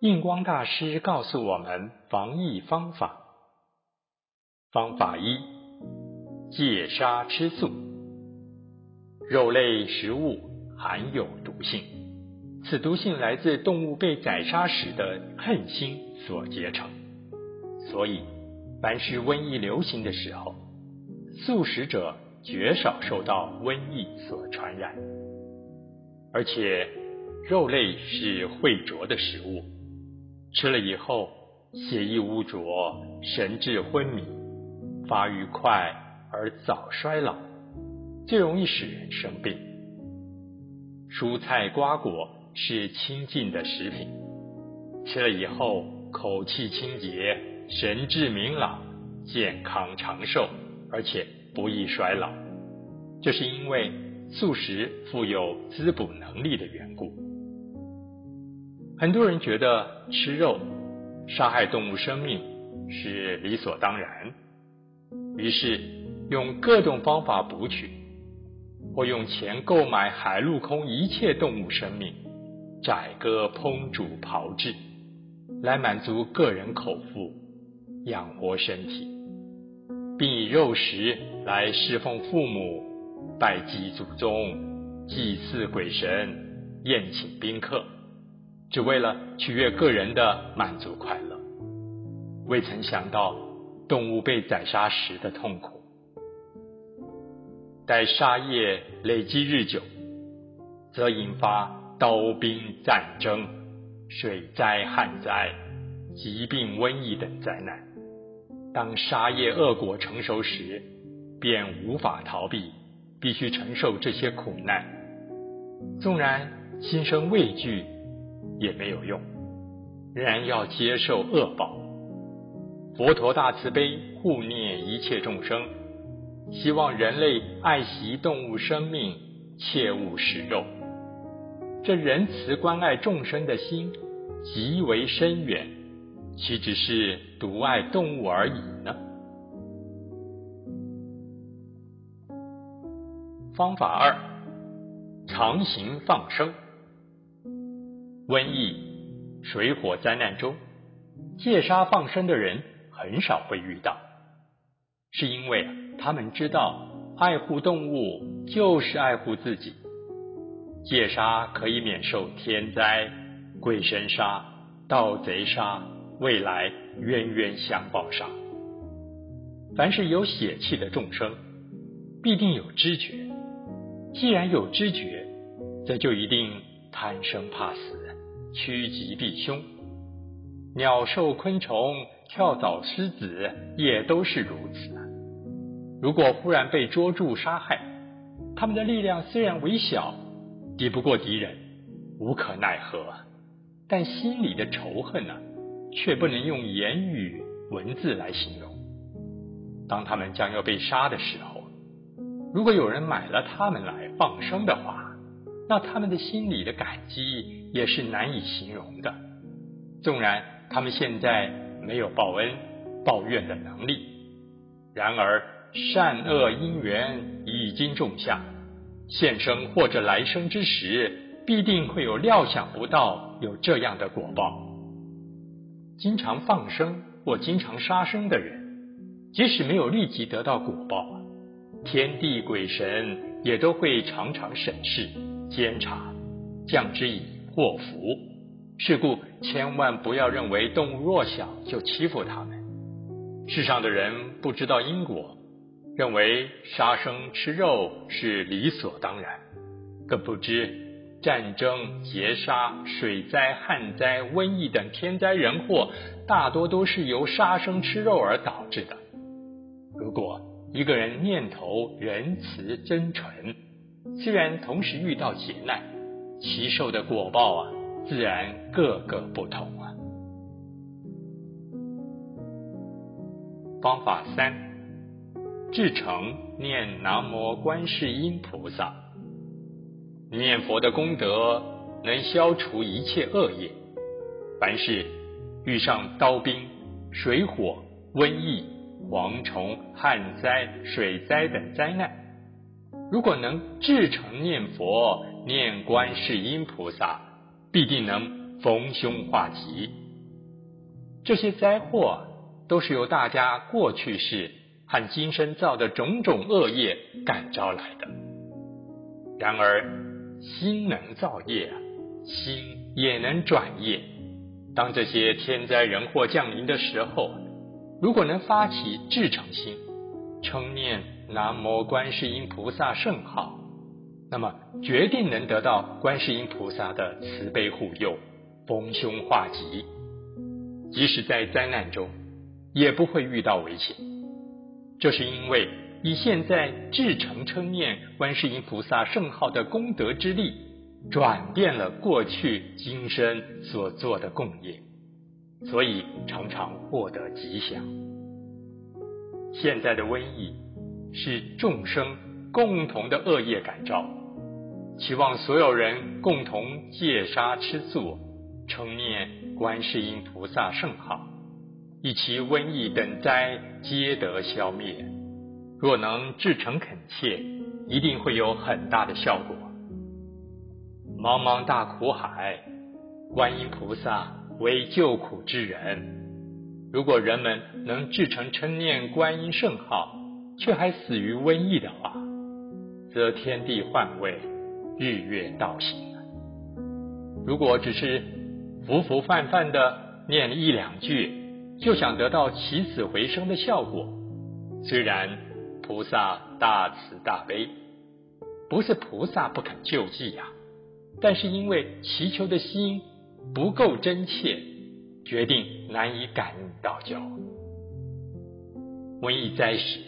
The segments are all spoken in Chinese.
印光大师告诉我们防疫方法。方法一：戒杀吃素。肉类食物含有毒性，此毒性来自动物被宰杀时的恨心所结成。所以，凡是瘟疫流行的时候，素食者绝少受到瘟疫所传染。而且，肉类是秽浊的食物，吃了以后血液污浊，神志昏迷，发育快而早衰老，最容易使人生病。蔬菜瓜果是清净的食品，吃了以后口气清洁，神志明朗，健康长寿，而且不易衰老。这是因为素食富有滋补能力的缘故。很多人觉得吃肉杀害动物生命是理所当然，于是用各种方法捕取，或用钱购买海陆空一切动物生命，宰割烹煮炮制，来满足个人口腹，养活身体，并以肉食来侍奉父母、拜祭祖宗、祭祀鬼神、宴请宾客。只为了取悦个人的满足快乐，未曾想到动物被宰杀时的痛苦。待杀业累积日久，则引发刀兵战争、水灾旱灾、疾病瘟疫等灾难。当杀业恶果成熟时，便无法逃避，必须承受这些苦难。纵然心生畏惧。也没有用，仍然要接受恶报。佛陀大慈悲，护念一切众生，希望人类爱惜动物生命，切勿食肉。这仁慈关爱众生的心极为深远，岂只是独爱动物而已呢？方法二：常行放生。瘟疫、水火灾难中，戒杀放生的人很少会遇到，是因为他们知道爱护动物就是爱护自己。戒杀可以免受天灾、鬼神杀、盗贼杀、未来冤冤相报杀。凡是有血气的众生，必定有知觉。既然有知觉，则就一定贪生怕死。趋吉避凶，鸟兽昆虫、跳蚤狮子也都是如此。如果忽然被捉住杀害，他们的力量虽然微小，敌不过敌人，无可奈何，但心里的仇恨呢，却不能用言语文字来形容。当他们将要被杀的时候，如果有人买了他们来放生的话，那他们的心里的感激。也是难以形容的。纵然他们现在没有报恩报怨的能力，然而善恶因缘已经种下，现生或者来生之时，必定会有料想不到有这样的果报。经常放生或经常杀生的人，即使没有立即得到果报，天地鬼神也都会常常审视监察，降之以。祸福，是故千万不要认为动物弱小就欺负它们。世上的人不知道因果，认为杀生吃肉是理所当然，更不知战争、劫杀、水灾、旱灾、瘟疫等天灾人祸，大多都是由杀生吃肉而导致的。如果一个人念头仁慈真诚，虽然同时遇到劫难。其受的果报啊，自然各个不同啊。方法三：至诚念南无观世音菩萨。念佛的功德能消除一切恶业。凡是遇上刀兵、水火、瘟疫、蝗虫、旱灾、水灾等灾难，如果能至诚念佛。念观世音菩萨，必定能逢凶化吉。这些灾祸都是由大家过去世和今生造的种种恶业感召来的。然而，心能造业，心也能转业。当这些天灾人祸降临的时候，如果能发起至诚心，称念南无观世音菩萨圣号，那么决定能得到观世音菩萨的慈悲护佑，逢凶化吉。即使在灾难中，也不会遇到危险。这是因为以现在至诚称念观世音菩萨圣号的功德之力，转变了过去今生所做的供业，所以常常获得吉祥。现在的瘟疫是众生共同的恶业感召，期望所有人共同戒杀吃素，称念。观世音菩萨圣号，以其瘟疫等灾皆得消灭。若能至诚恳切，一定会有很大的效果。茫茫大苦海，观音菩萨为救苦之人。如果人们能至诚称念观音圣号，却还死于瘟疫的话，则天地换位，日月倒行。如果只是浮浮泛泛的念一两句，就想得到起死回生的效果。虽然菩萨大慈大悲，不是菩萨不肯救济呀，但是因为祈求的心不够真切，决定难以感应道教。瘟疫灾时，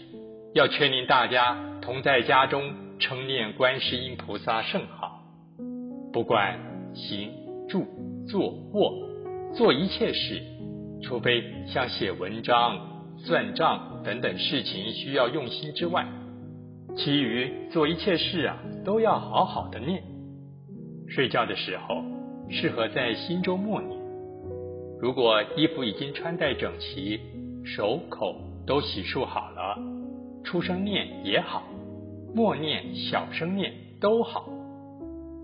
要劝令大家同在家中称念观世音菩萨圣号，不管行住。坐卧做一切事，除非像写文章、算账等等事情需要用心之外，其余做一切事啊，都要好好的念。睡觉的时候，适合在心中默念。如果衣服已经穿戴整齐，手口都洗漱好了，出声念也好，默念、小声念都好。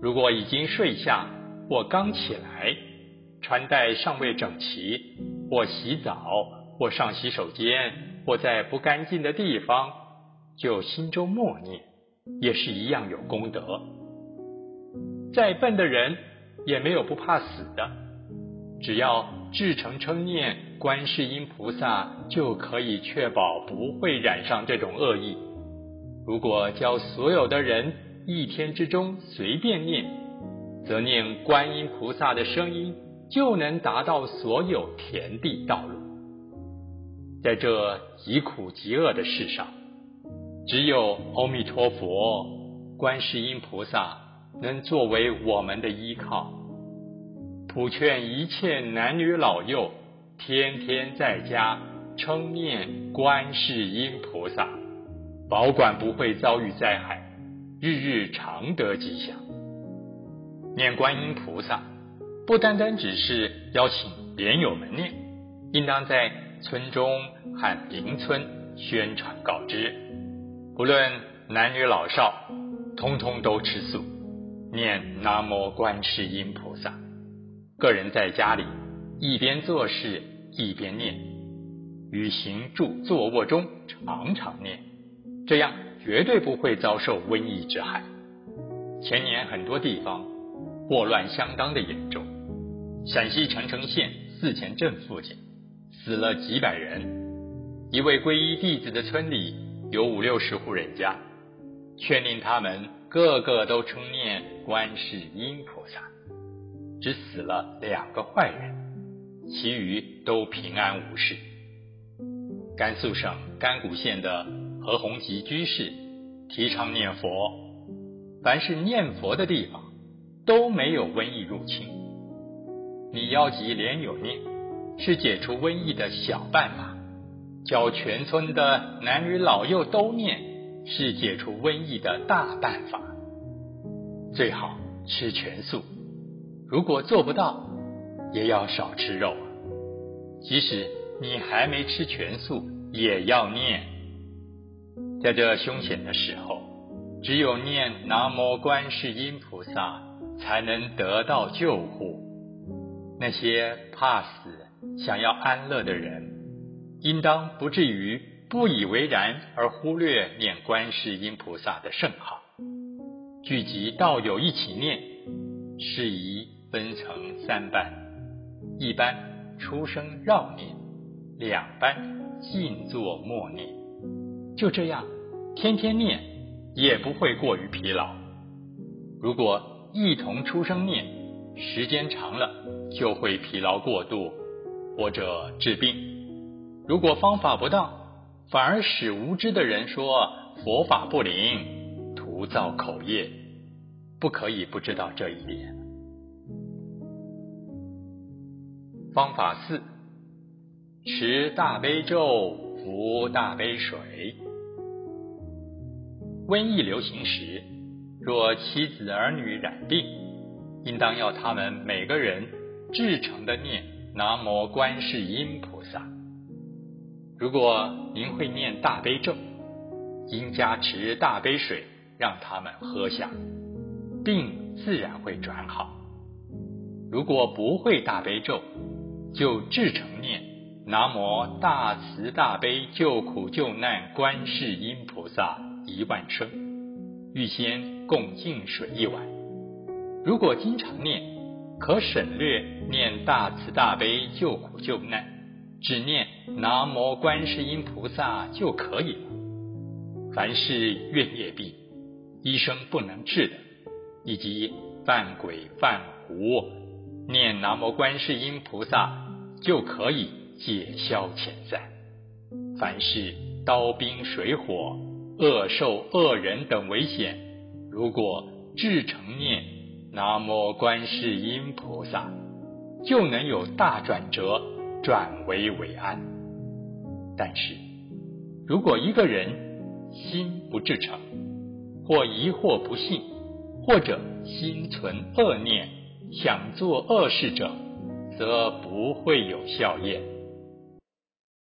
如果已经睡下。或刚起来，穿戴尚未整齐，或洗澡，或上洗手间，或在不干净的地方，就心中默念，也是一样有功德。再笨的人也没有不怕死的，只要至诚称念观世音菩萨，就可以确保不会染上这种恶意。如果教所有的人一天之中随便念。则念观音菩萨的声音，就能达到所有田地道路。在这极苦极恶的世上，只有阿弥陀佛、观世音菩萨能作为我们的依靠。普劝一切男女老幼，天天在家称念观世音菩萨，保管不会遭遇灾害，日日常得吉祥。念观音菩萨，不单单只是邀请莲友们念，应当在村中和邻村宣传告知，不论男女老少，通通都吃素，念南无观世音菩萨。个人在家里一边做事一边念，于行住坐卧中常常念，这样绝对不会遭受瘟疫之害。前年很多地方。祸乱相当的严重，陕西澄城县四前镇附近死了几百人。一位皈依弟子的村里有五六十户人家，劝令他们个个都称念观世音菩萨，只死了两个坏人，其余都平安无事。甘肃省甘谷县的何洪吉居士提倡念佛，凡是念佛的地方。都没有瘟疫入侵。你邀集连友念，是解除瘟疫的小办法；教全村的男女老幼都念，是解除瘟疫的大办法。最好吃全素，如果做不到，也要少吃肉。即使你还没吃全素，也要念。在这凶险的时候，只有念南无观世音菩萨。才能得到救护。那些怕死、想要安乐的人，应当不至于不以为然而忽略念观世音菩萨的圣号。聚集道友一起念，适宜分成三班：一班出声绕念，两班静坐默念。就这样，天天念也不会过于疲劳。如果一同出声念，时间长了就会疲劳过度或者治病。如果方法不当，反而使无知的人说佛法不灵，徒造口业。不可以不知道这一点。方法四：持大悲咒，服大悲水。瘟疫流行时，若妻子儿女染病，应当要他们每个人至诚的念南无观世音菩萨。如果您会念大悲咒，应加持大悲水让他们喝下，病自然会转好。如果不会大悲咒，就至诚念南无大慈大悲救苦救难观世音菩萨。一万声，预先共净水一碗。如果经常念，可省略念大慈大悲救苦救难，只念南无观世音菩萨就可以了。凡是怨业病，医生不能治的，以及犯鬼犯狐，念南无观世音菩萨就可以解消遣散。凡是刀兵水火。恶兽、恶人等危险，如果至诚念南无观世音菩萨，就能有大转折，转危为安。但是，如果一个人心不至诚，或疑惑不信，或者心存恶念，想做恶事者，则不会有效验。